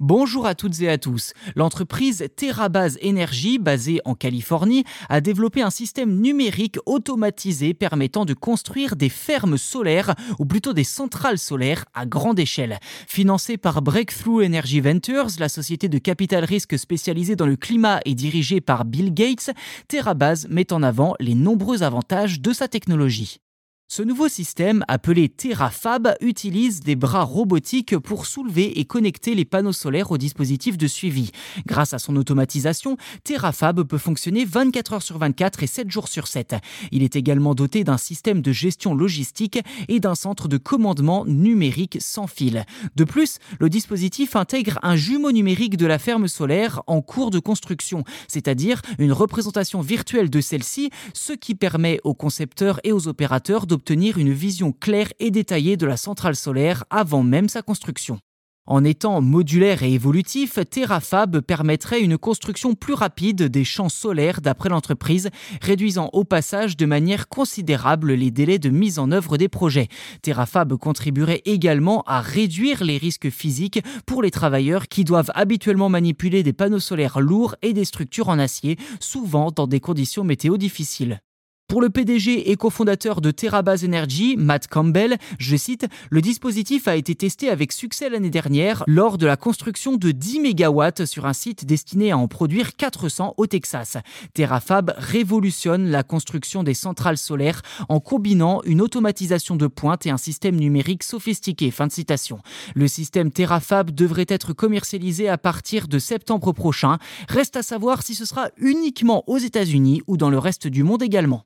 Bonjour à toutes et à tous. L'entreprise TerraBase Energy, basée en Californie, a développé un système numérique automatisé permettant de construire des fermes solaires, ou plutôt des centrales solaires, à grande échelle. Financée par Breakthrough Energy Ventures, la société de capital risque spécialisée dans le climat et dirigée par Bill Gates, TerraBase met en avant les nombreux avantages de sa technologie. Ce nouveau système, appelé TerraFab, utilise des bras robotiques pour soulever et connecter les panneaux solaires au dispositif de suivi. Grâce à son automatisation, TerraFab peut fonctionner 24 heures sur 24 et 7 jours sur 7. Il est également doté d'un système de gestion logistique et d'un centre de commandement numérique sans fil. De plus, le dispositif intègre un jumeau numérique de la ferme solaire en cours de construction, c'est-à-dire une représentation virtuelle de celle-ci, ce qui permet aux concepteurs et aux opérateurs de obtenir une vision claire et détaillée de la centrale solaire avant même sa construction. En étant modulaire et évolutif, TerraFab permettrait une construction plus rapide des champs solaires d'après l'entreprise, réduisant au passage de manière considérable les délais de mise en œuvre des projets. TerraFab contribuerait également à réduire les risques physiques pour les travailleurs qui doivent habituellement manipuler des panneaux solaires lourds et des structures en acier, souvent dans des conditions météo difficiles. Pour le PDG et cofondateur de TerraBase Energy, Matt Campbell, je cite, le dispositif a été testé avec succès l'année dernière lors de la construction de 10 MW sur un site destiné à en produire 400 au Texas. TerraFab révolutionne la construction des centrales solaires en combinant une automatisation de pointe et un système numérique sophistiqué. Fin de citation. Le système TerraFab devrait être commercialisé à partir de septembre prochain. Reste à savoir si ce sera uniquement aux États-Unis ou dans le reste du monde également.